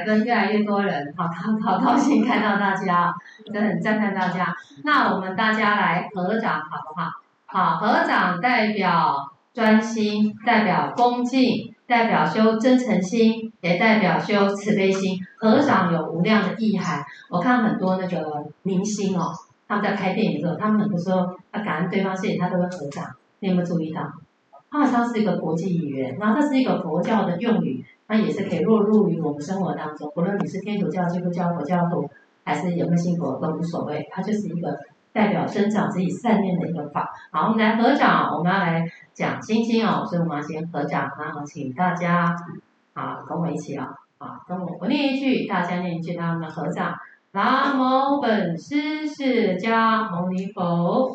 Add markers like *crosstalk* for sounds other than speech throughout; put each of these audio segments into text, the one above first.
哇，一百分，越来越多人，好，好，好高兴看到大家，真的很赞叹大家。那我们大家来合掌，好不好？好，合掌代表专心，代表恭敬，代表修真诚心，也代表修慈悲心。合掌有无量的意涵。我看很多那个明星哦，他们在拍电影的时候，他们很多时候要感恩对方，谢谢他都会合掌。你有没有注意到？他好像是一个国际语言，然后它是一个佛教的用语，它也是可以落入于我们生活当中。不论你是天主教、基督教、佛教徒，还是有没有信佛都无所谓，它就是一个代表增长自己善念的一个法。好，我们来合掌，我们要来讲星星哦，所以我们要先合掌，然后请大家好跟我一起啊，好跟我我念一句，大家念一句，让我们合掌。南无本师释迦牟尼佛。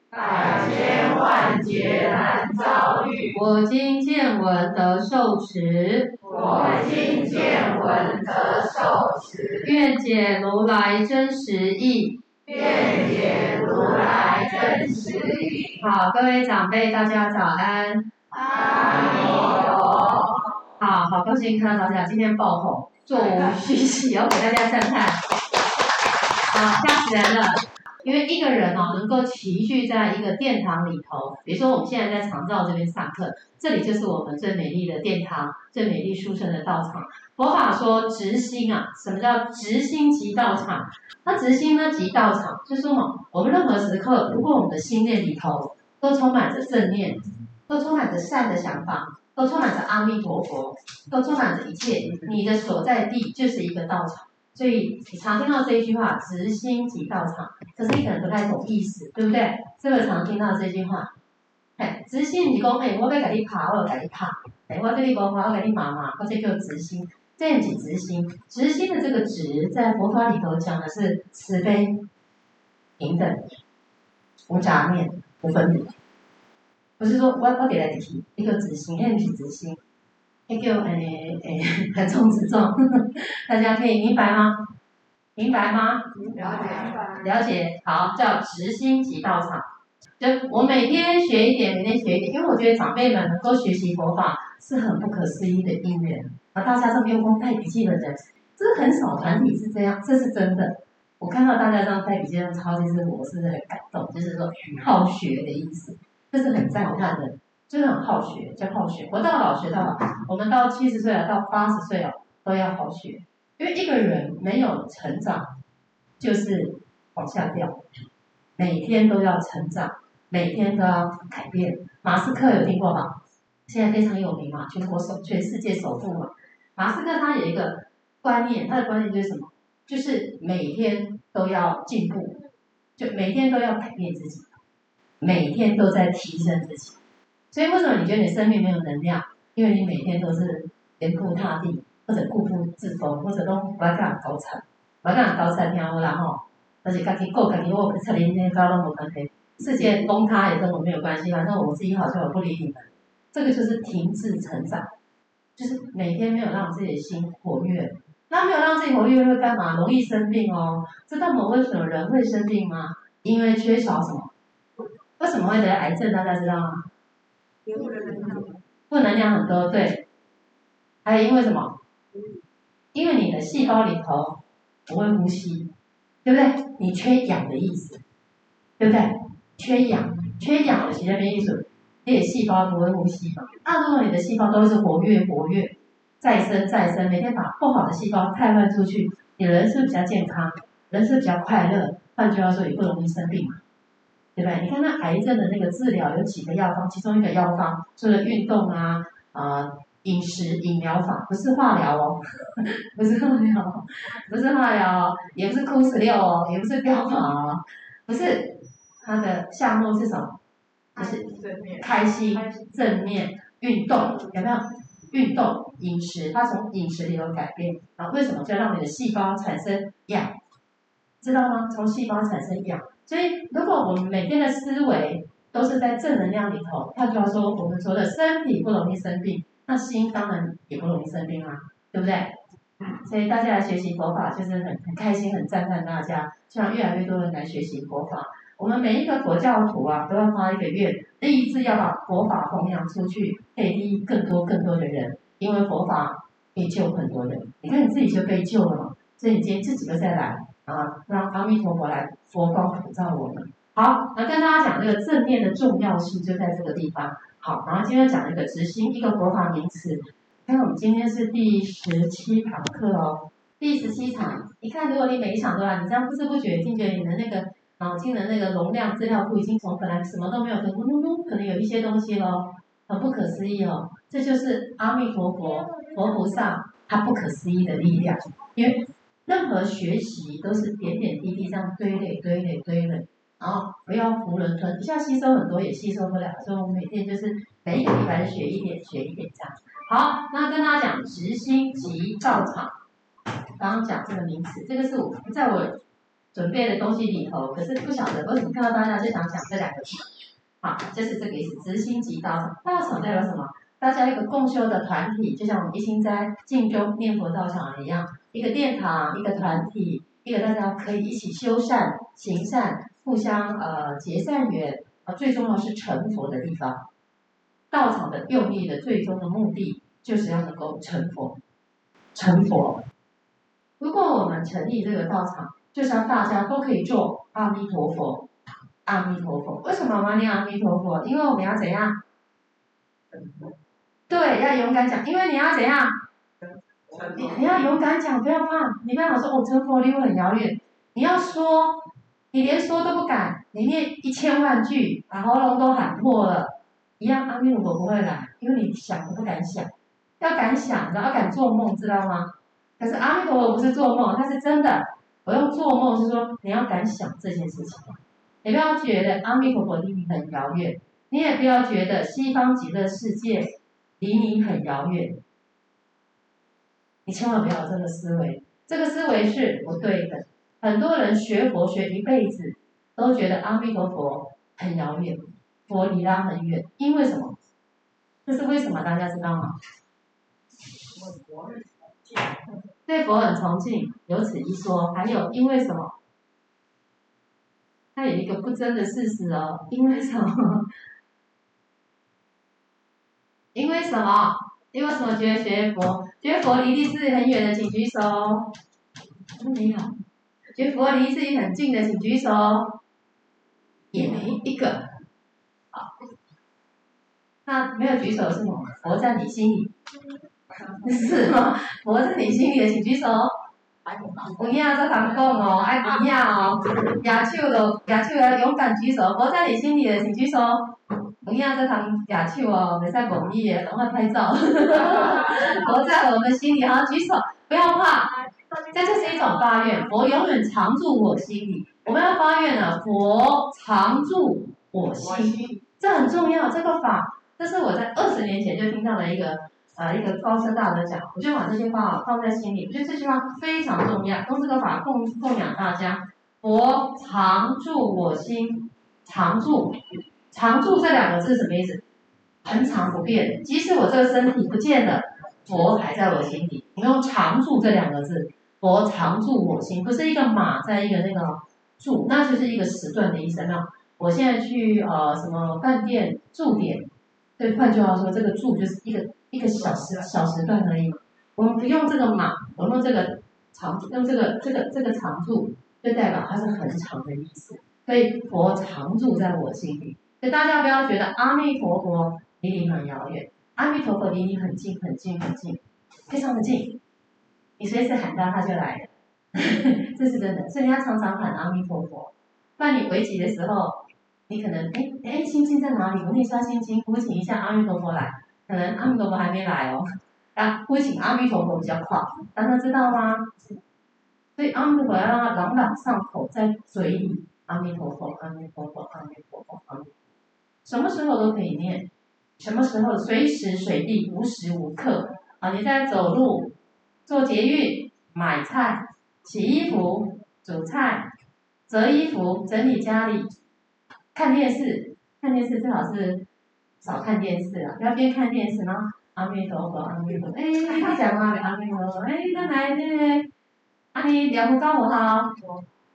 百千万劫难遭遇。我今见闻得受持，我今见闻得受持。愿解如来真实义，愿解如来真实义。好，各位长辈，大家早安。阿弥陀佛。好好高兴看到大家，今天爆红。座无虚席，要给大家赞叹。好，吓死人了！因为一个人哦，能够齐聚在一个殿堂里头，比如说我们现在在长照这边上课，这里就是我们最美丽的殿堂，最美丽殊胜的道场。佛法说直心啊，什么叫直心即道场？那直心呢即道场，就是说嘛，我们任何时刻，如果我们的心念里头都充满着正念，都充满着善的想法。都充满着阿弥陀佛，都充满着一切。你的所在地就是一个道场，所以你常听到这一句话“直心即道场”，可是你可能不太懂意思，对不对？这个常听到这句话？哎，直心你讲哎，我要给你爬，我要给你爬，哎，我对你讲话，我给你骂骂，或者叫直心，这样子直心。直心的这个“直”在佛法里头讲的是慈悲、平等、无杂念、无分别。不是说我我给来提一个直心，哎，是直心，一个诶诶横冲直撞，*laughs* *laughs* 大家可以明白吗？明白吗？了解。了解，好，叫直心即道场。就我每天学一点，每天学一点，因为我觉得长辈们能够学习佛法是很不可思议的因缘。啊，大家这么用功带笔记的人，这是很少团体是这样，这是真的。我看到大家这样带笔记的超级是我是很感动，就是说好学的意思。这是很赞叹的，就是很好学，叫好学。活到老学到老，我们到七十岁了，到八十岁了，都要好学。因为一个人没有成长，就是往下掉。每天都要成长，每天都要改变。马斯克有听过吗？现在非常有名嘛，全国首，全世界首富嘛。马斯克他有一个观念，他的观念就是什么？就是每天都要进步，就每天都要改变自己。每天都在提升自己，所以为什么你觉得你生命没有能量？因为你每天都是原地踏地，或者固步自封，或者都不爱干高产，不爱干高产，听好啦吼。而且家己过家己我，差连天高都无关系，世界崩塌也跟我没有关系，反正我自己好像我不理你们。这个就是停滞成长，就是每天没有让自己的心活跃，那没有让自己活跃会干嘛？容易生病哦。知道吗？为什么人会生病吗？因为缺少什么？为什么会得癌症？大家知道吗？负能量很多，对。还有因为什么？因为你的细胞里头不会呼吸，对不对？你缺氧的意思，对不对？缺氧，缺氧的其实没意思。你的细胞不会呼吸嘛？那如果你的细胞都是活跃、活跃、再生、再生，每天把不好的细胞汰换出去，你人是比较健康，人是比较快乐。换句话说，也不容易生病嘛。对？你看那癌症的那个治疗有几个药方？其中一个药方除了运动啊、呃饮食饮疗法，不是化疗哦，*laughs* 不是化疗，不是化疗，也不是 Q 十六哦，也不是标靶哦，不是，它的项目是什么？就是开心、正面、运动，有没有？运动、饮食，它从饮食里头改变，然后为什么就让你的细胞产生氧？知道吗？从细胞产生氧，所以如果我们每天的思维都是在正能量里头，换句话说，我们除了身体不容易生病，那心当然也不容易生病啊，对不对？所以大家来学习佛法，就是很很开心，很赞叹大家，希望越来越多人来学习佛法。我们每一个佛教徒啊，都要花一个愿，立志要把佛法弘扬出去，可以利益更多更多的人。因为佛法可以救很多人，你看你自己就被救了嘛。所以你今天自己又再来啊，让阿弥陀佛来佛光普照我们。好，那跟大家讲这个正念的重要性就在这个地方。好，然后今天讲一个执心，一个佛法名词。看我们今天是第十七堂课哦，第十七场。你看，如果你每一场都来，你这样不知不觉，已经觉得你的那个脑筋的那个容量资料库已经从本来什么都没有，可能咚咚咚，可能有一些东西咯，很不可思议哦。这就是阿弥陀佛佛菩萨他不可思议的力量，因为任何学习都是点点滴滴这样堆垒堆垒堆垒，然后不要囫囵吞，一下吸收很多也吸收不了，所以我们每天就是每一个礼拜学一点学一点这样。好，那跟大家讲执心即道场。刚刚讲这个名词，这个是我在我准备的东西里头，可是不晓得为什么看到大家就想讲这两个字。好，就是这个意思，执心即道场。道场代表什么？大家一个共修的团体，就像我们一心斋静中念佛道场一样，一个殿堂，一个团体，一个大家可以一起修善行善，互相呃结善缘，啊，最重要是成佛的地方。道场的用意的最终的目的，就是要能够成佛，成佛。如果我们成立这个道场，就像大家都可以做阿弥陀佛，阿弥陀佛。为什么念阿弥陀佛？因为我们要怎样？对，要勇敢讲，因为你要怎样？你你要勇敢讲，不要怕。你不要说哦，成佛离我很遥远。你要说，你连说都不敢，你念一千万句，把喉咙都喊破了。一样，阿弥陀佛不会来，因为你想都不敢想，要敢想，然后敢做梦，知道吗？可是阿弥陀佛不是做梦，他是真的。我用做梦是说，你要敢想这件事情，你不要觉得阿弥陀佛离你很遥远，你也不要觉得西方极乐世界离你很遥远，你千万不要有这个思维，这个思维是不对的。很多人学佛学一辈子，都觉得阿弥陀佛很遥远。佛离他很远，因为什么？这是为什么？大家知道吗？对佛很崇敬，有此一说。还有因为什么？它有一个不争的事实哦。因为什么？*laughs* 因为什么？因为什么觉得学佛？觉得佛离地自己很远的，请举手。没有。觉得佛离自己很近的，请举手。也没一个。好，那没有举手是什么？佛在你心里，*laughs* 是吗？佛在你心里的，请举手。有影做通讲哦，爱有影哦，举手的举手要勇敢举手。佛在你心里的，请举手。有影做通举手哦，袂使无意的，赶快拍照。*laughs* 佛在我们心里，好举手，不要怕。这就是一种发愿，佛永远常驻我心里。我们要发愿了，佛常住。我心，这很重要。这个法，这是我在二十年前就听到了一个，呃，一个高僧大德讲，我就把这句话放在心里。我觉得这句话非常重要，用这个法供供养大家。佛常住我心，常住，常住这两个字什么意思？恒常不变，即使我这个身体不见了，佛还在我心里。你用常住这两个字，佛常住我心，不是一个马在一个那个住，那就是一个时段的意思，那。我现在去呃什么饭店住点，对，换句话说，这个住就是一个一个小时小时段而已。我们不用这个码，我们用这个长，用这个这个这个常住，就代表它是很长的意思。所以佛常住在我心里，所以大家不要觉得阿弥陀佛离你很遥远，阿弥陀佛离你很近很近很近，非常的近，你随时喊他他就来了，*laughs* 这是真的。所以你要常常喊阿弥陀佛，不然你危急的时候。你可能哎哎，心经在哪里？我跟你刷心经，呼请一下阿弥陀佛来。可能阿弥陀佛还没来哦，啊，呼请阿弥陀佛比较快，大家知道吗？所以阿弥陀佛要朗朗上口，在嘴里。阿弥陀佛，阿弥陀佛，阿弥陀佛，阿弥。什么时候都可以念，什么时候随时随地无时无刻啊！你在走路、坐捷运、买菜、洗衣服、煮菜、折衣服、整理家里、看电视，看电视最好是少看电视啊，不要边看电视呢。阿弥陀佛，阿弥陀佛，哎，你讲话的阿弥陀佛，哎，刚才那个，阿弥聊不到我好，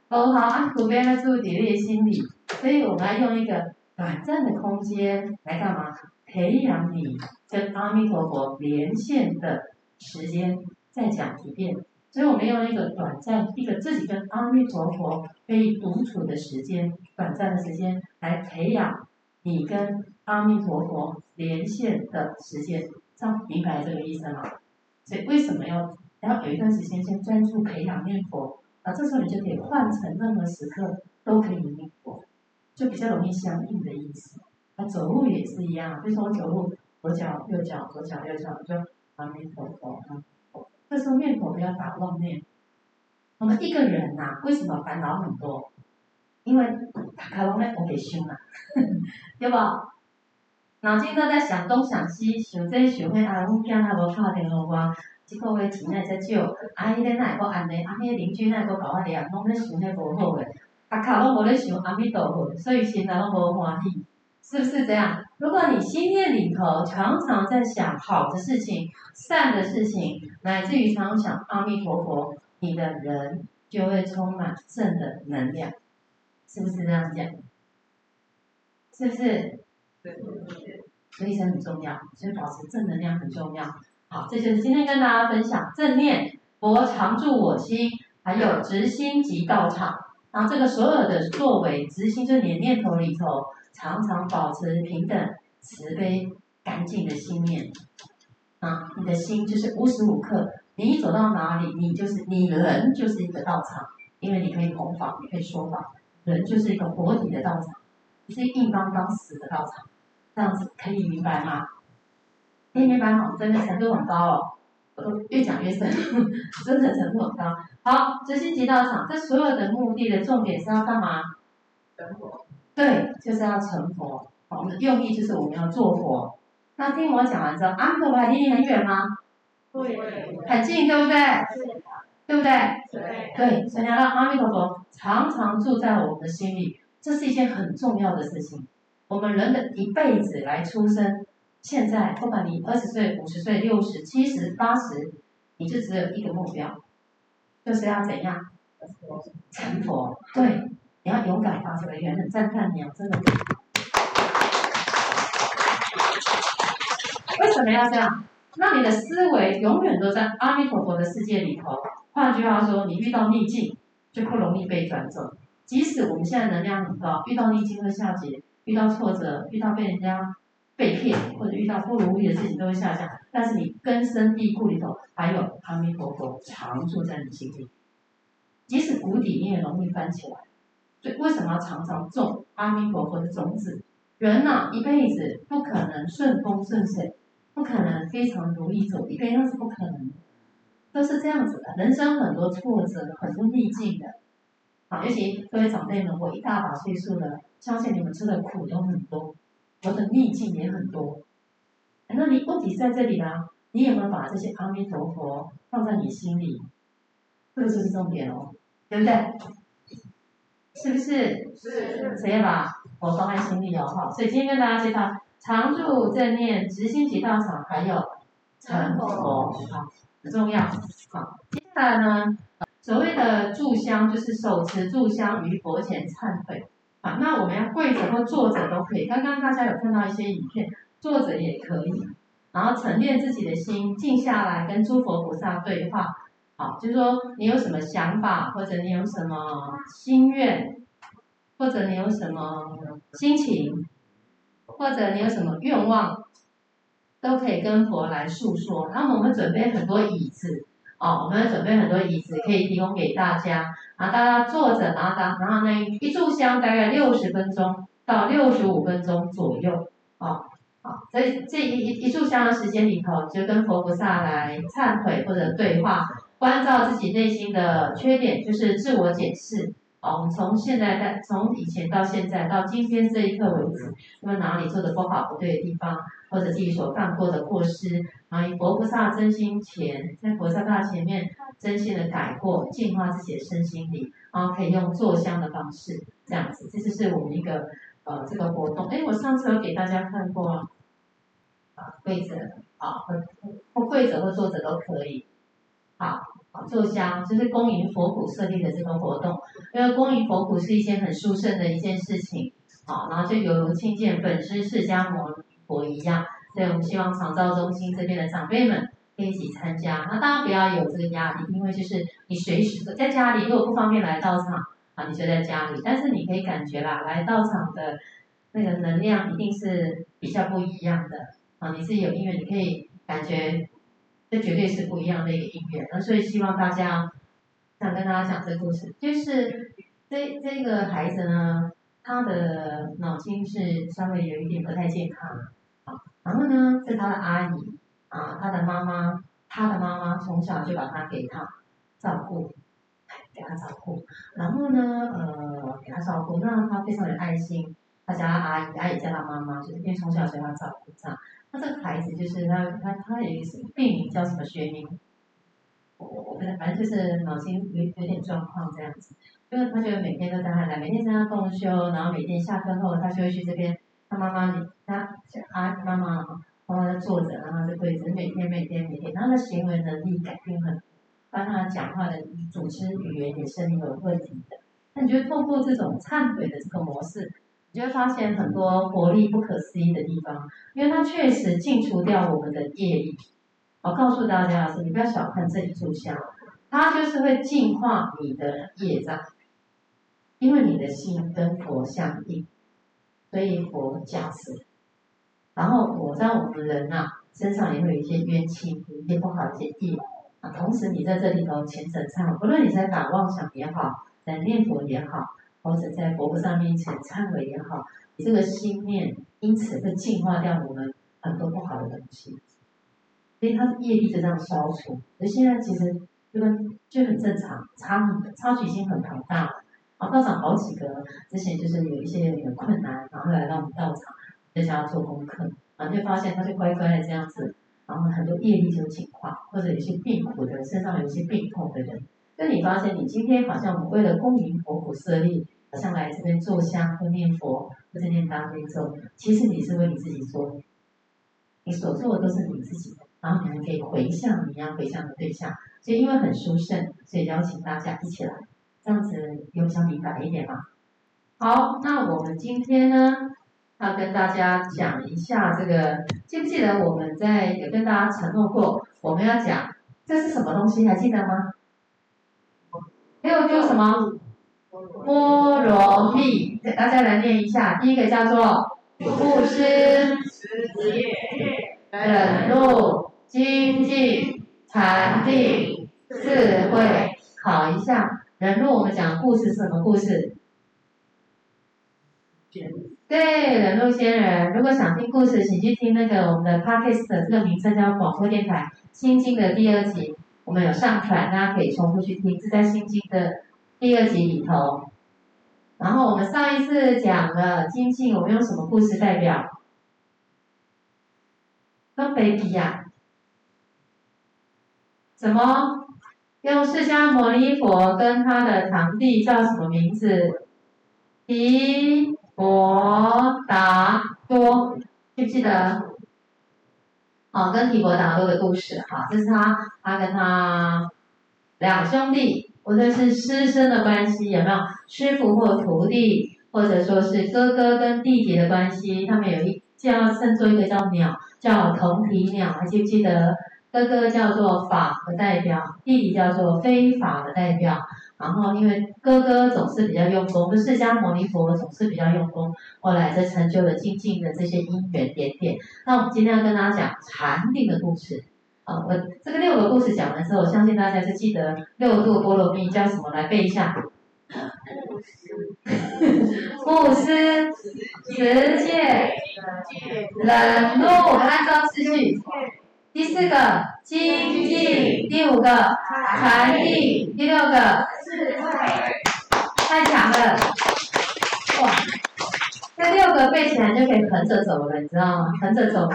不好啊，普遍的注意力心理，所以我们要用一个短暂的空间来干嘛？培养你跟阿弥陀佛连线的时间。再讲一遍，所以我们用一个短暂、一个自己跟阿弥陀佛可以独处的时间，短暂的时间来培养你跟阿弥陀佛连线的时间。这样明白这个意思吗？所以为什么要要有一段时间先专注培养念佛？啊，这时候你就可以换成任何时刻都可以念佛，就比较容易相应的意思。啊，走路也是一样，比如说我走路，左脚右脚，左脚右脚，就阿弥陀佛，阿弥陀佛。这时候念佛不要打妄念。我们一个人呐、啊，为什么烦恼很多？因为他卡拢咧我给凶了，*laughs* 对吧？脑筋都在想东想西，想这想那，啊，阮囝仔无打电话我，这个月钱奈才少，啊，迄个奈个安尼，啊，迄个邻居奈个搞我俩，拢咧想迄无好诶，大卡拢无咧想阿弥陀佛，所以心内拢无欢喜，是不是这样？如果你心念里头常常在想好的事情、善的事情，乃至于常常想阿弥陀佛，你的人就会充满正的能量，是不是这样讲？是不是？所以这很重要，所以保持正能量很重要。好，这就是今天跟大家分享正念、佛常住我心，还有直心即道场。然后这个所有的作为，执行就你的念头里头，常常保持平等、慈悲、干净的心念。啊，你的心就是无时无刻，你一走到哪里，你就是你人就是一个道场，因为你可以弘法，你可以说法，人就是一个活体的道场，不是硬邦邦死的道场。这样子可以明白吗？可以明白吗？真的程度很高哦，越讲越深，*laughs* 真的程度很高。好，直心即道场，这所有的目的的重点是要干嘛？成佛。对，就是要成佛。好，我们的用意就是我们要做佛。那听我讲完之后，阿弥陀佛离你很远吗？对。很近，对不对？对不对？对。对，所以要让阿弥陀佛常常住在我们的心里，这是一件很重要的事情。我们人的一辈子来出生，现在不管你二十岁、五十岁、六十、七十、八十，你就只有一个目标，就是要怎样成佛。对，你要勇敢发这个愿，很赞叹你哦，真的。为什么要这样？那你的思维永远都在阿弥陀佛的世界里头。换句话说，你遇到逆境就不容易被转走。即使我们现在能量很高，遇到逆境会下劫。遇到挫折，遇到被人家被骗，或者遇到不如意的事情，都会下降。但是你根深蒂固里头还有阿弥陀佛常住在你心里，即使谷底你也容易翻起来。所以为什么要常常种阿弥陀佛的种子？人呐、一辈子不可能顺风顺水，不可能非常如意走一辈子，是不可能，都是这样子的。人生很多挫折，很多逆境的。好，尤其各位长辈们，我一大把岁数了，相信你们吃的苦都很多，我的逆境也很多。那你问题在这里呢？你有没有把这些阿弥陀佛放在你心里？这个就是重点哦，对不对？是不是？是。谁要把佛放在心里哦？好，所以今天跟大家介绍常住正念、直心即道场，还有成佛，好，很重要。好，接下来呢？所谓的住香，就是手持住香于佛前忏悔。那我们要跪着或坐着都可以。刚刚大家有看到一些影片，坐着也可以。然后沉淀自己的心，静下来跟诸佛菩萨对话。好，就是说你有什么想法，或者你有什么心愿，或者你有什么心情，或者你有什么愿望，都可以跟佛来诉说。那么我们准备很多椅子。哦，我们准备很多椅子可以提供给大家，啊，大家坐着，然后然后呢，一炷香大概六十分钟到六十五分钟左右，哦，好，所以这一一一炷香的时间里头，就跟佛菩萨来忏悔或者对话，关照自己内心的缺点，就是自我检视，好，我们从现在在从以前到现在到今天这一刻为止，因为哪里做的不好不对的地方，或者自己所犯过的过失，然后以佛菩萨真心前，在佛菩萨前面真心的改过，净化自己的身心灵，然后可以用坐香的方式这样子，这就是我们一个呃这个活动。哎，我上次有给大家看过。啊，跪着啊，或或跪着或坐着都可以。好坐香，就是恭迎佛骨设立的这个活动。因为恭迎佛骨是一件很殊胜的一件事情，好，然后就犹如亲见本师释迦牟尼佛一样。所以我们希望长照中心这边的长辈们可以一起参加。那大家不要有这个压力，因为就是你随时在家里，如果不方便来道场啊，你就在家里。但是你可以感觉啦，来到场的那个能量一定是比较不一样的。啊，你自己有因缘，你可以感觉，这绝对是不一样的一个音乐。那所以希望大家，想跟大家讲这个故事，就是这这个孩子呢，他的脑筋是稍微有一点不太健康，啊，然后呢，是他的阿姨，啊，他的妈妈，他的妈妈从小就把他给他照顾，给他照顾，然后呢，呃，给他照顾，那他非常有爱心，他家阿姨，阿姨叫他妈妈，就是因为从小就他照顾这样。他这个孩子就是他，他他有一个病名叫什么学名？我我我跟他，反正就是脑筋有有点状况这样子。因为他就每天都带他来，每天在他共修，然后每天下课后他就会去这边。他妈妈，他阿妈妈妈妈在坐着，然后就跪着，每天每天每天，他的行为能力改变很多，帮他讲话的组织语言也是有问题的。那你觉得透过这种忏悔的这个模式？你就会发现很多活力不可思议的地方，因为它确实净除掉我们的业力。我告诉大家的是，你不要小看这一炷香，它就是会净化你的业障，因为你的心跟佛相应，所以佛加持。然后我在我们人呐、身上也会有一些冤气，有一些不好的一些业啊。同时你在这里头虔诚忏悔，不论你在打妄想也好，在念佛也好。或者在佛菩萨面前忏悔也好，你这个心念因此会净化掉我们很多不好的东西，所以它的业力就这样消除。而现在其实就跟就很正常，差差距已经很庞大了。啊，道场好几个之前就是有一些有困难，然后来到我们道场在家做功课，然后就发现他就乖乖的这样子，然后很多业力就净化，或者有些病苦的身上有一些病痛的人，就你发现你今天好像为了恭迎佛骨设立。像来这边坐香或念佛或者念大悲咒，其实你是为你自己做，你所做的都是你自己的，然后你们可以回向你要回向的对象，所以因为很殊胜，所以邀请大家一起来，这样子有比较明白一点吗？好，那我们今天呢要跟大家讲一下这个，记不记得我们在有跟大家承诺过，我们要讲这是什么东西，还记得吗？还有就是什么？波罗蜜，大家来念一下。第一个叫做布施、忍辱、精进、禅定、智慧。考一下，忍辱我们讲故事是什么故事？对，忍辱仙人。如果想听故事，请去听那个我们的 Podcast 这个名称叫广播电台《心经》的第二集，我们有上传，大家可以重复去听，是在《心经》的。第二集里头，然后我们上一次讲了精进，我们用什么故事代表？跟谁比呀？什么？用释迦牟尼佛跟他的堂弟叫什么名字？提婆达多，记不记得？好，跟提婆达多的故事，好，这是他，他跟他两兄弟。无论是师生的关系有没有？师傅或徒弟，或者说是哥哥跟弟弟的关系，他们有一叫称作一个叫鸟，叫同体鸟，还记不记得？哥哥叫做法的代表，弟弟叫做非法的代表。然后因为哥哥总是比较用功，不是释迦牟尼佛总是比较用功，后来才成就了精进的这些因缘点点。那我们今天要跟大家讲禅定的故事。啊，我这个六个故事讲完之后，我相信大家是记得六度波罗蜜叫什么？来背一下。*laughs* 布施、持戒、忍辱，按照次序。第四个精进，第五个禅定，第六个智慧。太强了！哇，这六个背起来就可以横着走了，你知道吗？横着走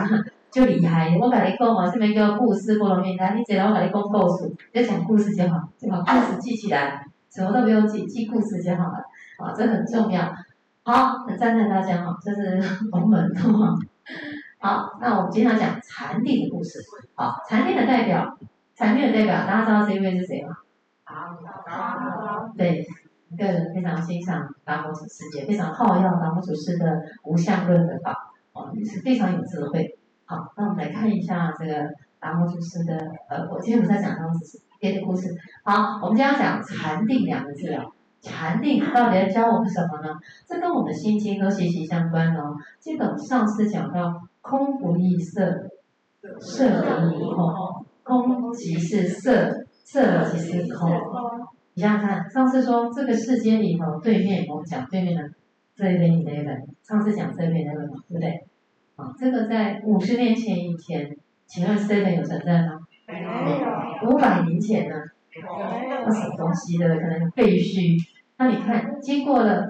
就厉害。我跟你讲哦，这边叫故事菠萝面来，你只要我跟你讲故事，就讲故事就好，就把故事记起来，什么都不用记，记故事就好了。啊，这很重要。好，很赞叹大家哈，这是我们哈。好，那我们今天要讲禅定的故事。好，禅定的代表，禅定的代表，大家知道这一位是谁吗？对，个人非常欣赏达摩祖师，也非常好要达摩祖师的无相论的法，哦，也是非常有智慧。好，那我们来看一下这个达摩祖师的，呃，我今天不在讲达摩祖师别的故事。好，我们今天要讲禅定两个字。禅定到底要教我们什么呢？这跟我们心经都息息相关哦。基本上是讲到空不异色，色不异空，空即是色。色即是空，你想想看，上次说这个世界里头，对面我们讲对面的这一边那个，上次讲这边那个嘛，对不对？啊，这个在五十年前以前，请问 seven 有存在吗？没有。五百年前呢？那什么东西的可能废墟？那你看，经过了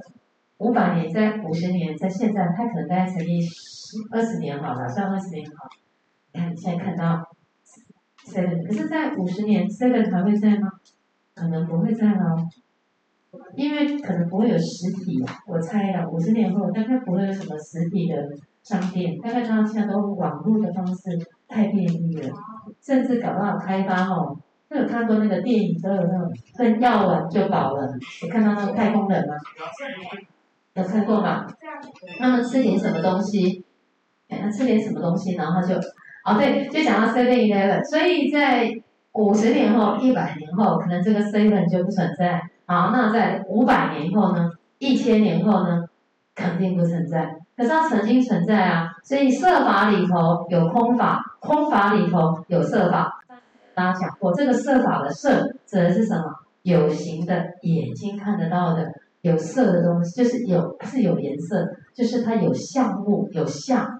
五百年，在五十年，在现在，它可能大概成立十二十年好了，算二十年好。你看你现在看到。seven，可是，在五十年，seven 还会在吗？可能不会在了，因为可能不会有实体。我猜啊，五十年后大概不会有什么实体的商店，大概大家现在都网络的方式太便利了，甚至搞不好开发哦。都有看过那个电影，都有那种吞药丸就饱了。有看到那个太空人吗？有看过吗？他们吃点什么东西？哎，他吃点什么东西，然后就。哦，对，就讲到 Seven Eleven，所以在五十年后、一百年后，可能这个 Seven 就不存在。好，那在五百年后呢？一千年后呢？肯定不存在。可是它曾经存在啊，所以色法里头有空法，空法里头有色法。大家讲过，这个色法的色指的是什么？有形的，眼睛看得到的，有色的东西，就是有是有颜色，就是它有相物，有相。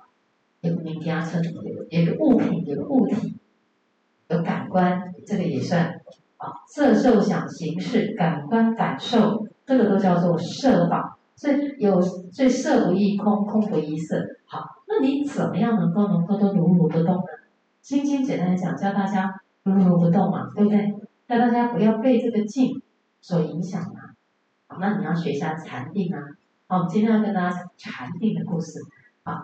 有个名家称，有有个物品，有个物体，有感官，这个也算色受想行识，感官感受，这个都叫做色法。所以有，所以色不异空，空不异色。好，那你怎么样能够能够都如如不动呢？心经简单讲，教大家如如不动嘛，对不对？教大家不要被这个境所影响嘛。好，那你要学一下禅定啊。好，我们今天要跟大家讲禅定的故事啊。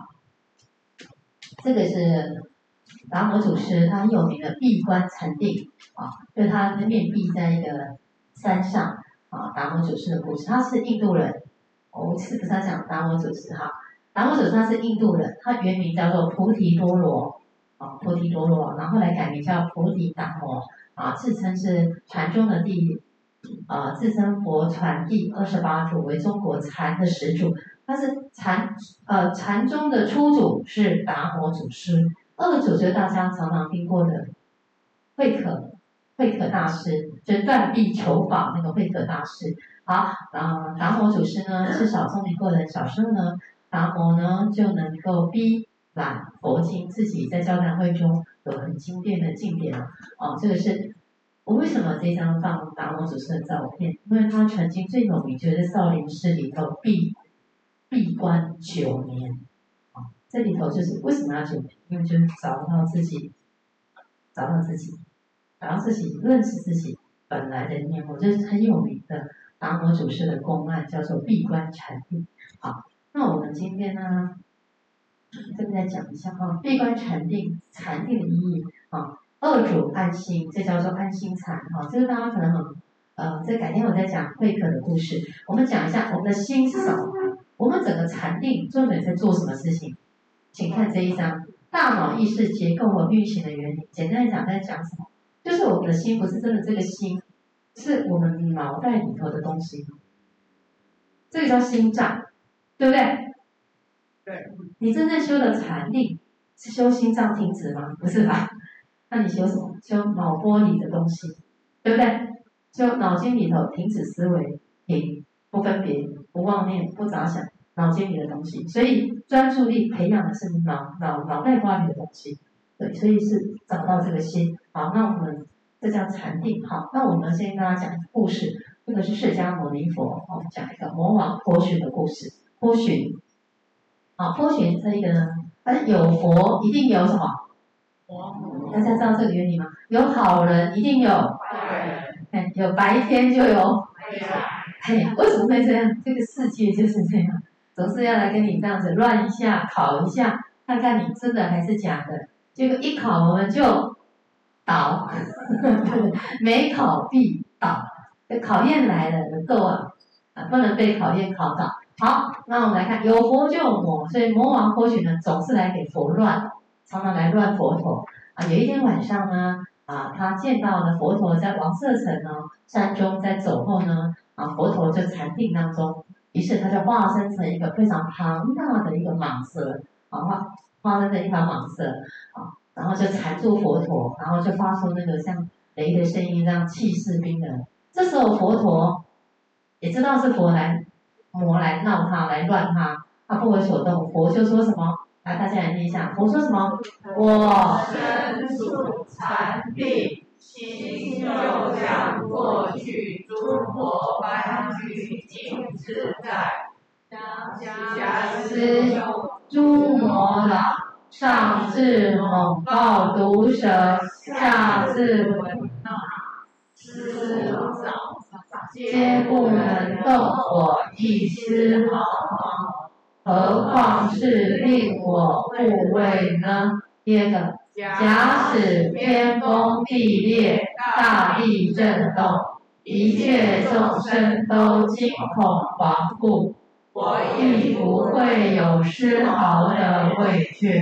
这个是达摩祖师，他很有名的闭关禅定啊，就是他面壁在一个山上啊。达摩祖师的故事，他是印度人，我是不是他讲达摩祖师哈？达摩祖师他是印度人，他原名叫做菩提多罗啊，菩提多罗，然后后来改名叫菩提达摩啊，自称是禅宗的第啊，自称佛传第二十八祖，为中国禅的始祖。他是禅，呃，禅宗的初祖是达摩祖师，二祖就是大家常常听过的慧可，慧可大师，就是断臂求法那个慧可大师。好，呃，达摩祖师呢是少聪明过人，小时候呢，达摩呢就能够逼览佛经，自己在交谈会中有很经典的经典啊。哦，这个是我为什么这张放达摩祖师的照片？因为他曾经最有名就是少林寺里头闭。闭关九年，啊，这里头就是为什么要九年？因为就是找到自己，找到自己，找到自己，认识自己本来的面目，这是很有名的达摩祖师的公案，叫做闭关禅定。好，那我们今天呢，这边再讲一下哈，闭关禅定，禅定的意义啊，二祖安心，这叫做安心禅哈，这个大家可能很，呃，这改天我再讲慧可的故事，我们讲一下我们的心是什么？我们整个禅定重点在做什么事情？请看这一章，大脑意识结构和运行的原理。简单来讲，在讲什么？就是我们的心不是真的这个心，是我们脑袋里头的东西。这个叫心脏，对不对？对。你真正修的禅定是修心脏停止吗？不是吧？那你修什么？修脑波里的东西，对不对？修脑筋里头停止思维，停。不分别，不妄念，不杂想，脑筋里的东西。所以专注力培养的是脑脑脑袋瓜里的东西。对，所以是找到这个心。好，那我们这叫禅定。好，那我们先跟大家讲故事。这个是释迦牟尼佛，我们讲一个魔王波旬的故事。波旬，好，波旬这一个呢，反正有佛一定有什么？大家知道这个原理吗？有好人一定有坏人，哎，有白天就有黑暗。嘿，为什么会这样？这个世界就是这样，总是要来跟你这样子乱一下，考一下，看看你真的还是假的。结果一考我们就倒，*laughs* 没考必倒。这考验来了，能够啊，啊，不能被考验考倒。好，那我们来看，有佛就有魔，所以魔王或许呢，总是来给佛乱，常常来乱佛陀。啊，有一天晚上呢，啊，他见到了佛陀在王舍城呢山中在走后呢，啊，佛陀就禅定当中，于是他就化身成一个非常庞大的一个蟒蛇，啊，化化身成一条蟒蛇，啊，然后就缠住佛陀，然后就发出那个像雷的声音，这样气势逼人。这时候佛陀也知道是佛来魔来闹他来乱他，他不为所动。佛就说什么？来，大家来听一下。佛说什么？我身处禅定，心就像过去诸佛般具净自在。假使诸魔郎，上至猛豹毒蛇，下至蚊蚋。丝藻皆不能动我一丝毫毛，何况是令我护卫呢？接着，假使天崩地裂，大地震动，一切众生都惊恐惶怖，我亦不会有丝毫的畏惧。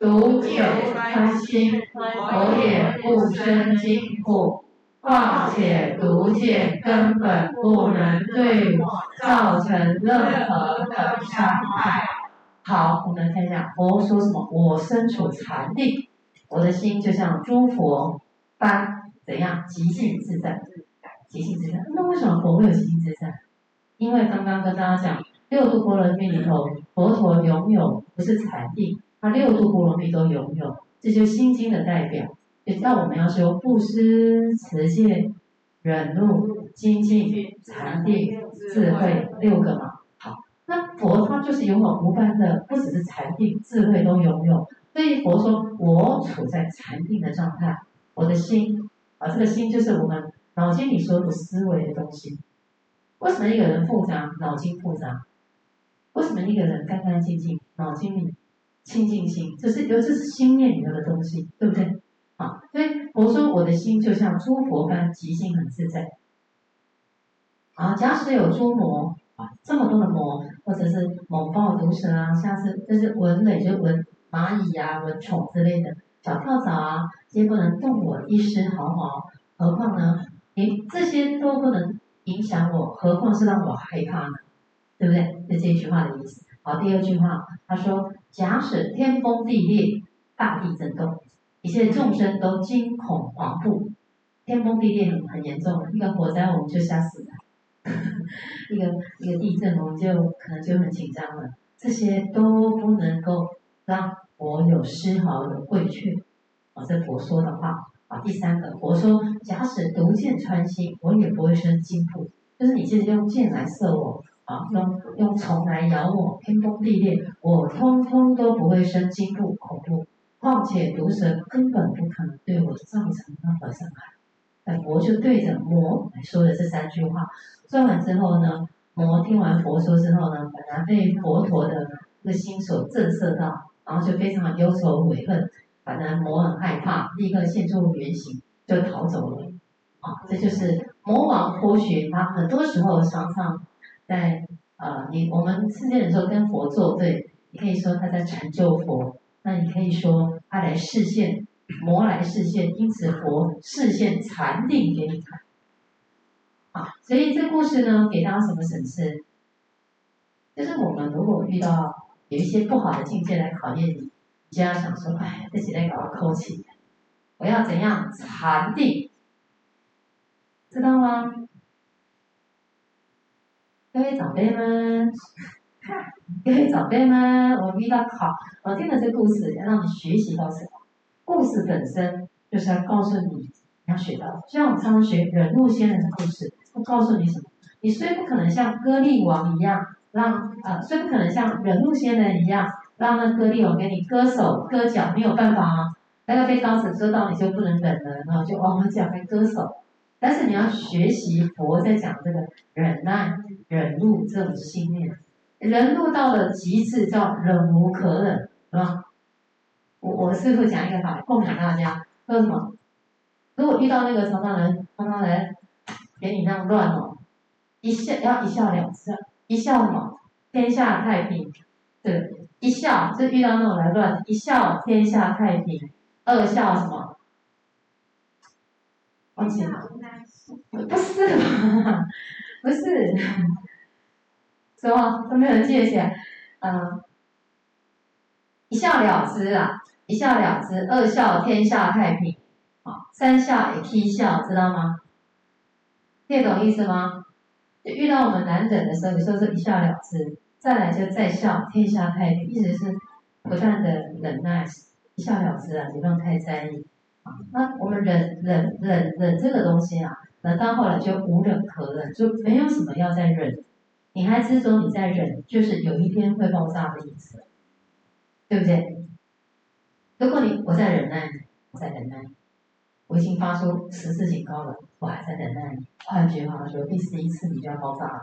毒箭穿心，我也不生惊怖。况且毒箭根本不能对我造成任何的伤害。好，我们来看一下佛说什么？我身处禅定，我的心就像诸佛般怎样极静自在，极静自在。那为什么佛会有极静自在？因为刚刚跟大家讲，六度波罗蜜里头，佛陀拥有不是禅定，他六度波罗蜜都拥有，这就是心经的代表。也知道我们要修布施、持戒、忍辱、精进、禅定、智慧六个嘛。好，那佛他就是拥有无边的，不只是禅定、智慧都拥有。所以佛说，我处在禅定的状态，我的心啊，这个心就是我们脑筋里所有思维的东西。为什么一个人复杂，脑筋复杂？为什么一个人干干净净，脑筋里清净心？这是由这是心念里的东西，对不对？啊，所以佛说我的心就像诸佛般极静很自在。啊，假使有诸魔啊，这么多的魔，或者是猛豹毒蛇啊，像是就是蚊类，就蚊蚂蚁啊、蚊虫之类的小跳蚤啊，皆不能动我一丝毫毛。何况呢？你这些都不能影响我，何况是让我害怕呢？对不对？就这一句话的意思。好，第二句话，他说：假使天崩地裂，大地震动。一切众生都惊恐惶怖，天崩地裂很严重，一个火灾我们就吓死了，*laughs* 一个一个地震我们就可能就很紧张了。这些都不能够让我有丝毫的畏惧，啊，这佛说的话啊。第三个，佛说，假使毒箭穿心，我也不会生惊怖，就是你现在用箭来射我，啊，用用虫来咬我，天崩地裂，我通通都不会生惊怖恐怖。况且毒蛇根本不可能对我造成任何伤害。那佛就对着魔来说的这三句话，说完之后呢，魔听完佛说之后呢，本来被佛陀的这个心所震慑到，然后就非常的忧愁悔恨，反正魔很害怕，立刻现出原形就逃走了。啊，这就是魔王或许，他很多时候常常在呃，你我们世间的时候跟佛作对，你可以说他在成就佛。那你可以说他来示现，魔来示现，因此佛示现禅定给你看。好，所以这故事呢，给大家什么损失？就是我们如果遇到有一些不好的境界来考验，你就要想说，哎，这几天搞空气，我要怎样禅定？知道吗？各位长辈们。*laughs* 各位长辈们，我遇到考，我听了这个故事，要让你学习到什么？故事本身就是要告诉你你要学到，就像我们常常学忍辱仙人的故事，不告诉你什么。你虽不可能像歌利王一样，让呃，虽不可能像忍辱仙人一样，让那歌利王给你割手割脚，没有办法啊。那个被刀子割到，你就不能忍了，然后就往往讲被割手。但是你要学习佛在讲这个忍耐、忍辱这种信念，忍辱到了极致叫忍无可忍，是吧？我我师父讲一个法，供养大家，说什么？如果遇到那个常常人，常常人给你那样乱哦，一笑要一笑了之，一笑嘛，天下太平，对，一笑就遇到那种来乱，一笑天下太平，二笑什么？忘记了？不是吧？*laughs* 不是，什么都没有人记起来，嗯，一笑了之啊，一笑了之，二笑天下太平。三笑也踢笑，知道吗？听懂意思吗？就遇到我们难忍的时候，你说是一笑了之，再来就再笑，天下太平，意思是不断的忍耐，一笑了之啊，你不用太在意。那我们忍忍忍忍这个东西啊，忍到后来就无忍可忍，就没有什么要再忍。你还执着你在忍，就是有一天会爆炸的意思，对不对？如果你我在忍耐你，我在忍耐你。我已经发出十次警告了，我还在忍耐你。换句话说，第十一次你就要爆炸了。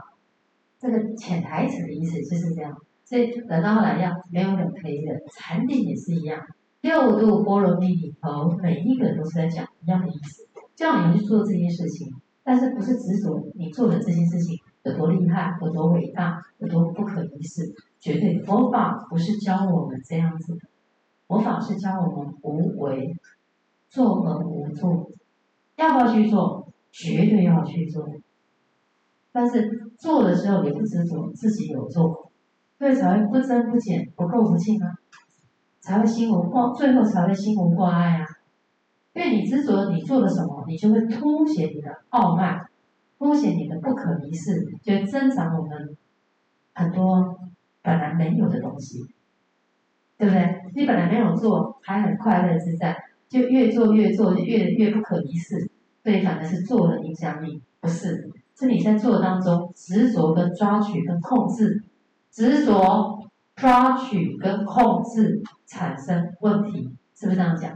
这个潜台词的意思就是这样。所以等到后来要没有人可以忍，禅定也是一样。六度波罗蜜里头，每一个人都是在讲一样的意思，叫你们去做这件事情，但是不是执着你做的这件事情有多厉害、有多伟大、有多不可一世。绝对佛法不是教我们这样子的，佛法是教我们无为。做而无做，要不要去做？绝对要去做。但是做的时候也不执着自己有做，所以才会不增不减，不垢不净啊，才会心无挂，最后才会心无挂碍啊。因为你执着你做了什么，你就会凸显你的傲慢，凸显你的不可一世，就会增长我们很多本来没有的东西，对不对？你本来没有做，还很快乐自在。就越做越做越越不可一世，对，反而是做了影响力，不是，是你在做当中执着跟抓取跟控制，执着抓取跟控制产生问题，是不是这样讲？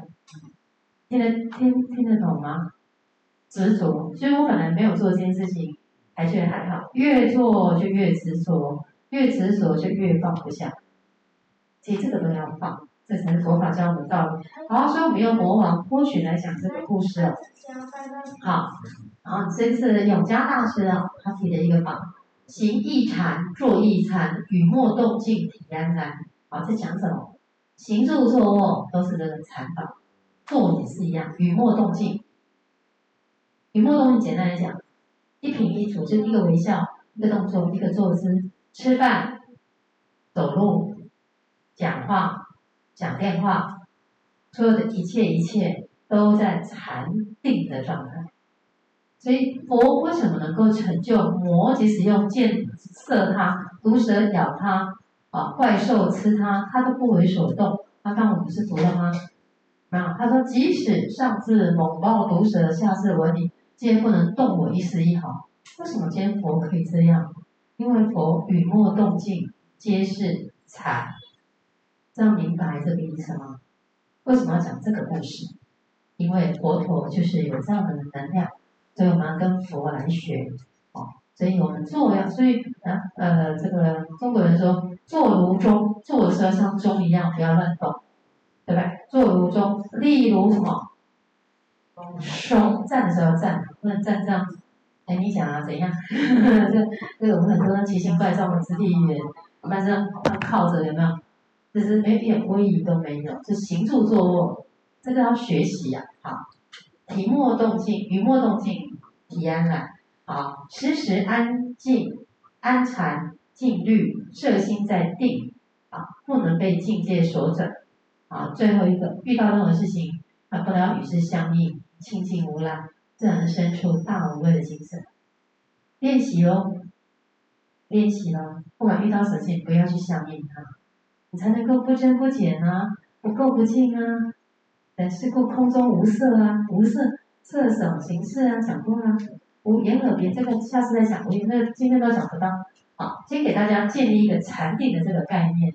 听得听听得懂吗？执着，所以我本来没有做这件事情，还觉得还好，越做就越执着，越执着就越放不下，其实这个都要放。这才是佛法教我们的道理。好，所以我们用魔王波旬来讲这个故事哦。好，啊这次永嘉大师啊，他提的一个法，行一禅，坐一禅，语默动静，体安然。好，这讲什么？行住坐卧都是这个禅法，坐也是一样，语默动静。语默动静简单来讲，一品一处，就一个微笑，一个动作，一个坐姿，吃饭、走路、讲话。讲电话，所有的一切一切都在禅定的状态，所以佛为什么能够成就魔？即使用箭射他，毒蛇咬他，啊，怪兽吃他，他都不为所动。他当我们是佛了吗？啊，他说即使上至猛豹毒蛇，下至蚊螟，皆不能动我一丝一毫。为什么今天佛可以这样？因为佛语默动静皆是禅。这样明白这个意思吗？为什么要讲这个故事？因为佛陀就是有这样的能量，所以我们要跟佛来学哦。所以我们坐要，所以啊呃，这个中国人说坐如钟，坐的时候像钟一样，不要乱动，对不对？坐如钟，立如什么？松，站的时候站，不能站这样子。哎，你想啊，怎样？*laughs* 这这个我们很多人奇形怪状的肢体语言，反正靠着有没有？就是没一点威仪都没有，就行住坐卧，这个要学习呀、啊。好，提莫动静，语默动静，体安然。好，时时安静，安禅静虑，摄心在定。啊，不能被境界所转。啊，最后一个，遇到任何事情，啊，不能与之相应，清净无染，自然生出大无畏的精神。练习哦，练习哦，不管遇到什么事情，不要去相应它。你才能够不增不减啊，不垢不净啊，本是故空中无色啊，无色色什形识啊，讲过啊，无眼耳鼻，这个下次再讲，我那个今天都讲不到。好，先给大家建立一个禅定的这个概念，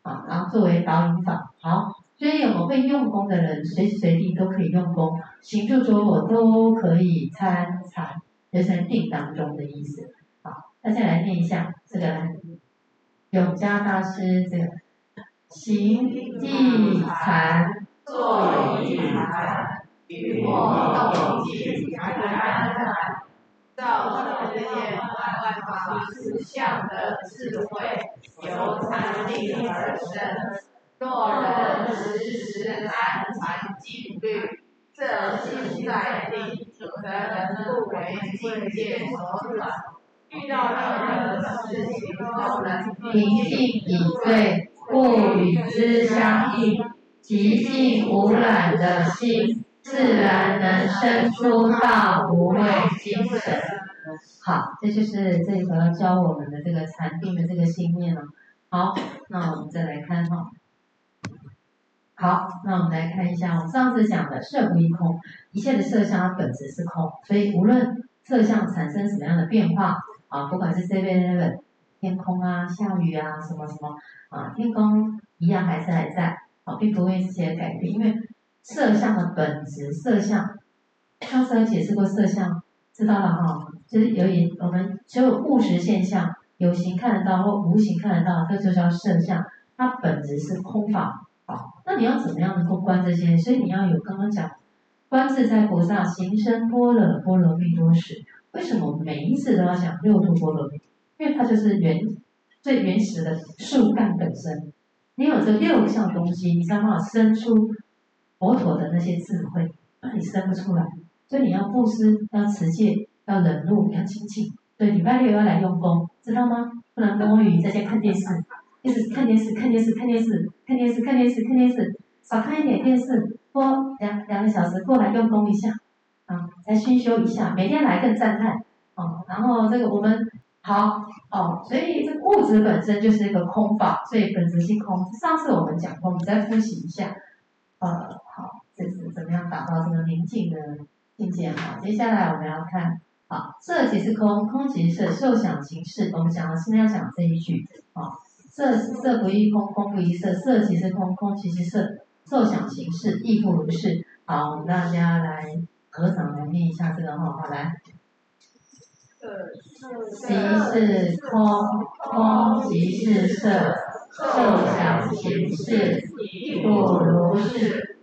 啊，然后作为导引法。好，所以我们会用功的人，随时随地都可以用功，行住坐卧都可以参禅，就是定当中的意思。好，大家来念一下这个永嘉大师这个行即禅，坐即禅，与卧动即禅。照世间万法实相的智慧，由禅定而生。若人时时安禅静虑，这心在定，则能不为境界所转。遇到任何事情都能平静以对，不与之相应。极静无染的心，自然能生出大无畏精神。好，这就是这一个教我们的这个禅定的这个心念了。好，那我们再来看哈。好，那我们来看一下，我上次讲的色不异空，一切的色相它本质是空，所以无论色相产生什么样的变化啊，不管是这边那个天空啊、下雨啊、什么什么啊，天空一样还是还在啊，并不会这些改变，因为。色相的本质，色相，上次有解释过色相，知道了哈。就是由于我们所有物实现象，有形看得到或无形看得到，这就叫色相。它本质是空法，好，那你要怎么样能够观这些？所以你要有刚刚讲，观自在菩萨行深般若波罗蜜多时。为什么每一次都要讲六度波罗蜜？因为它就是原最原始的树干本身。你有这六项东西，你才能生出。佛陀的那些智慧，那你生不出来，所以你要布施，要持戒，要忍辱，要精进。对，礼拜六要来用功，知道吗？不能跟我语在家看电视，一直看电视，看电视，看电视，看电视，看电视，看电视，少看一点电视，多两两个小时过来用功一下，啊，再熏修一下，每天来更赞叹，哦，然后这个我们好哦，所以这物质本身就是一个空法，所以本质性空。上次我们讲过，我们再复习一下。呃，好，这是怎么样达到这个宁静的境界？好，接下来我们要看，好，色即是空，空即是色，受想行识。我们讲的现在要讲这一句，啊，色色不异空，空不异色，色即是空，空即是色，受想行识亦复如是。好，我们大家来合掌来念一下这个哈，好来，色即是空，空即是色。受想行识亦复如是，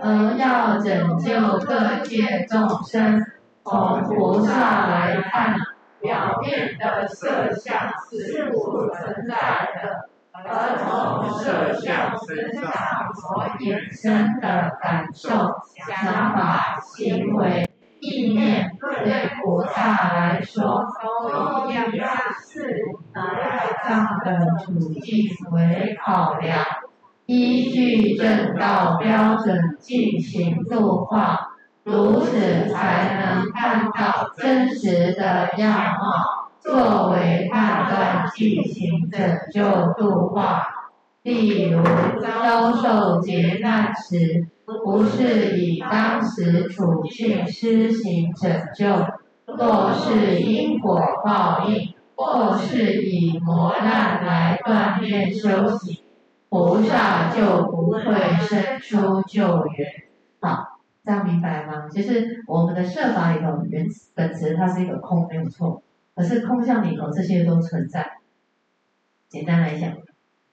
而要拯救各界众生，从菩萨来看，表面的色相是不存在的，而从色相身上所衍生的感受、想法、行为。意念对菩萨来说都一样，是以这样的处境为考量，依据正道标准进行度化，如此才能看到真实的样貌，作为判断进行拯救度化。例如遭受劫难时，不是以当时处境施行拯救，若是因果报应，或是以磨难来锻炼修行，菩萨就不会伸出救援。好，这样明白吗？其实我们的设法里头原本质它是一个空，没有错。可是空相里头这些都存在。简单来讲。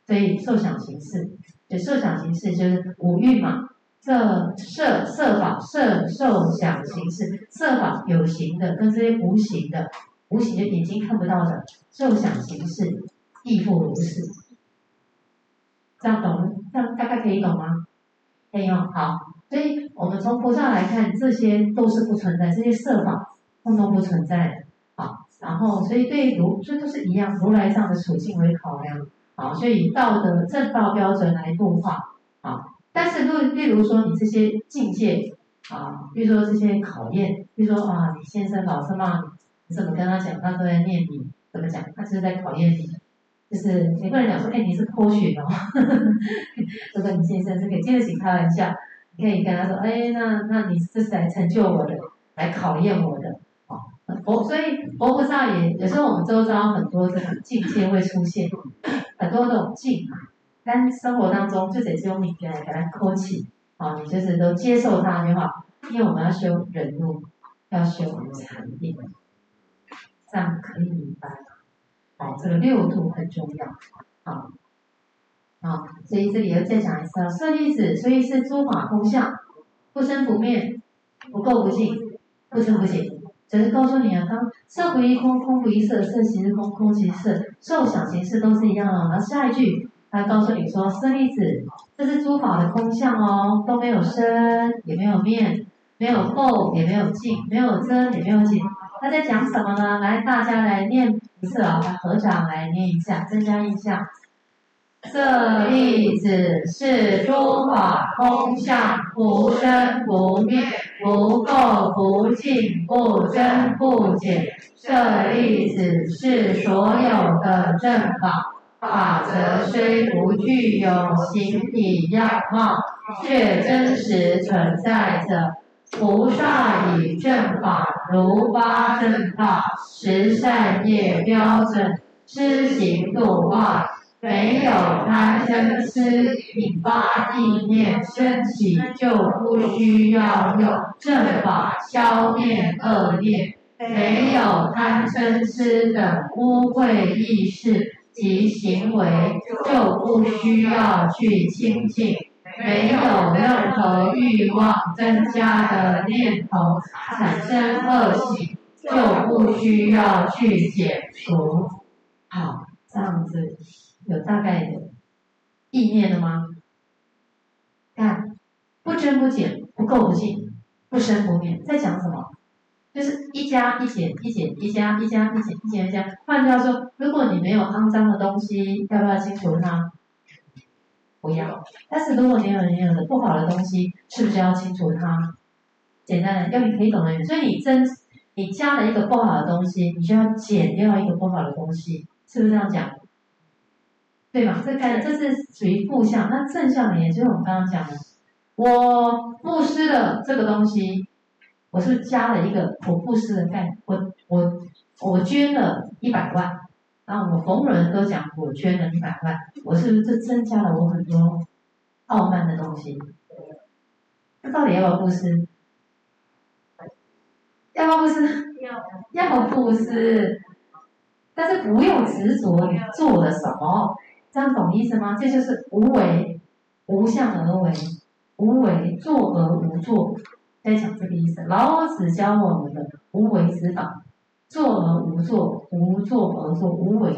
所以受想行识，就受想行识就是五欲嘛，色色色法，色受想行识，色法有形的跟这些无形的，无形的眼睛看不到的，受想行识亦复如是。这样懂？这样大概可以懂吗？可以哦。好，所以我们从菩萨来看，这些都是不存在，这些色法通通不存在的。好，然后所以对如，所以都是一样，如来这样的处境为考量。好，所以以道德正道标准来度化，好，但是例例如说你这些境界，啊，比如说这些考验，比如说啊，你先生老是骂你，你怎么跟他讲，他都在念你，怎么讲，他就是在考验你，就是你不能讲说，哎，你是脱血哦，*laughs* 如果你先生是可以经得起开玩笑，你可以跟他说，哎，那那你这是来成就我的，来考验我的。哦，佛所以佛菩萨也有时候我们周遭很多这种境界会出现，很多这种境啊，但生活当中就得用你来给他扣起，啊，你就是都接受它就好，因为我们要修忍怒，要修禅定，这样可以明白。哦，这个六度很重要，啊，啊，所以这里要再讲一次啊，舍利子，所以是诸法空相，不生不灭，不垢不净，不增不减。只是告诉你啊，当色不异空，空不异色，色即是空，空即是色，受想行识都是一样的。然后下一句，他告诉你说，舍利子，这是诸法的空相哦，都没有生，也没有灭，没有垢，也没有净，没有增，也没有减。他在讲什么呢？来，大家来念一次啊，来合掌来念一下，增加印象。舍利子是诸法空相，不生不灭，不垢不净，不增不减。舍利子是所有的正法，法则虽不具有形体样貌，却真实存在着。菩萨以正法如八正道，十善业标准，施行度化，没有贪嗔痴引发意念升起，就不需要用正法消灭恶业；没有贪嗔痴等污秽意识及行为，就不需要去清净。没有任何欲望增加的念头产生恶行，就不需要去解除。好，这样子有大概的意念了吗？看，不增不减，不垢不净，不生不灭，在讲什么？就是一加一减一减一加一加一减一减一加。换句话说，如果你没有肮脏的东西，要不要清除它？不要，但是如果你有你有的不好的东西，是不是要清除它？简单的，要你可以懂的。所以你增，你加了一个不好的东西，你就要减掉一个不好的东西，是不是这样讲？对吧？这概念这是属于负向，那正向的，也就是我们刚刚讲的，我布施了这个东西，我是加了一个我布施的概念，我我我捐了一百万。然后，我逢人都讲我捐了一百万，我是不是这增加了我很多傲慢的东西？那到底要不要布施？要不要布施？要，要布施，但是不用执着你做了什么，这样懂意思吗？这就是无为，无相而为，无为作而无作，在讲这个意思。老子教我们的无为之道。做而无作，无作而作，无为。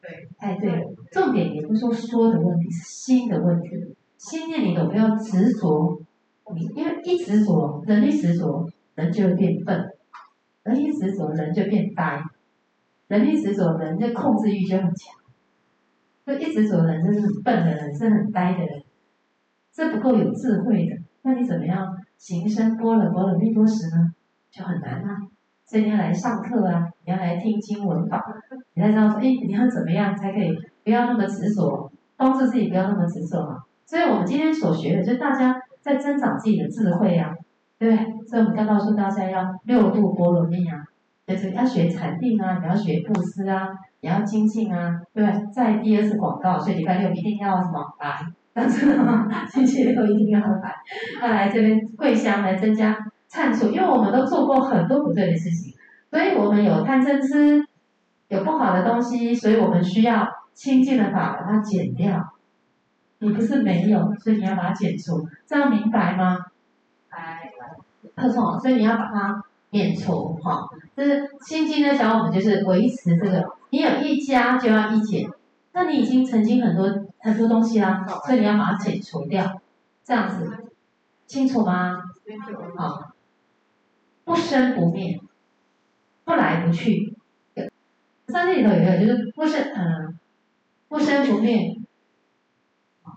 对，哎，对，重点也不是说说的问题，是心的问题。心念里头不要执着，你因为一执着，人一执着，人就会变笨；人一执着，人就变呆；人一执着，人的控制欲就很强。就一执着的人，就是笨的人，是很呆的人，是不够有智慧的。那你怎么样行深般若波罗蜜多时呢？就很难啊。所以你要来上课啊，你要来听经闻法，你才知道说，哎，你要怎么样才可以不要那么执着，帮助自己不要那么执着嘛。所以我们今天所学的，就是大家在增长自己的智慧啊，对不对？所以我们刚告诉大家要六度波罗蜜啊，就是要学禅定啊，你要学布施啊，你要精进啊，对不对？再第二次广告，所以礼拜六一定要什么来？当真的吗？星期六一定要来，要来这边跪香来增加。忏悔，因为我们都做过很多不对的事情，所以我们有贪嗔痴，有不好的东西，所以我们需要清净的法把它减掉。你不是没有，所以你要把它减除，这样明白吗？哎，特重，所以你要把它免除，哈，就是心经呢教我们就是维持这个，你有一加就要一减，那你已经曾经很多很多东西啦，所以你要把它减除掉，这样子清楚吗？好。不生不灭，不来不去。三界里头有一个，就是不生，嗯，不生不灭，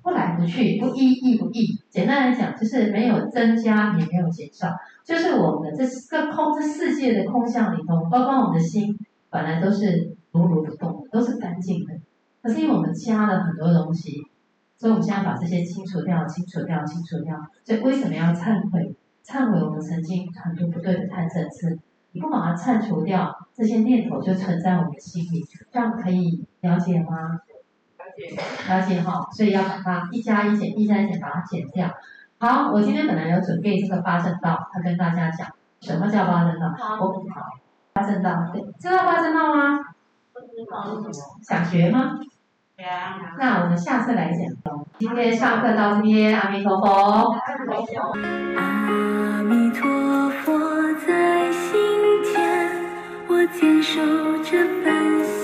不来不去，不依亦不异。简单来讲，就是没有增加，也没有减少。就是我们的这个空，这世界的空相里头，包括我们的心，本来都是如如不动的，都是干净的。可是因为我们加了很多东西，所以我们现在把这些清除掉，清除掉，清除掉。所以为什么要忏悔？忏悔我们曾经很多不对的贪嗔痴，你不把它忏除掉，这些念头就存在我们的心里，这样可以了解吗？了解，了解哈，所以要把它一加一减，一加一减把它减掉。好，我今天本来有准备这个八正道，要跟大家讲什么叫八正道。我好，八正道，对，知道八正道吗？想学吗？那我们下次来讲。今天上课到这边，阿弥陀佛。阿弥陀佛在心间，我坚守这份。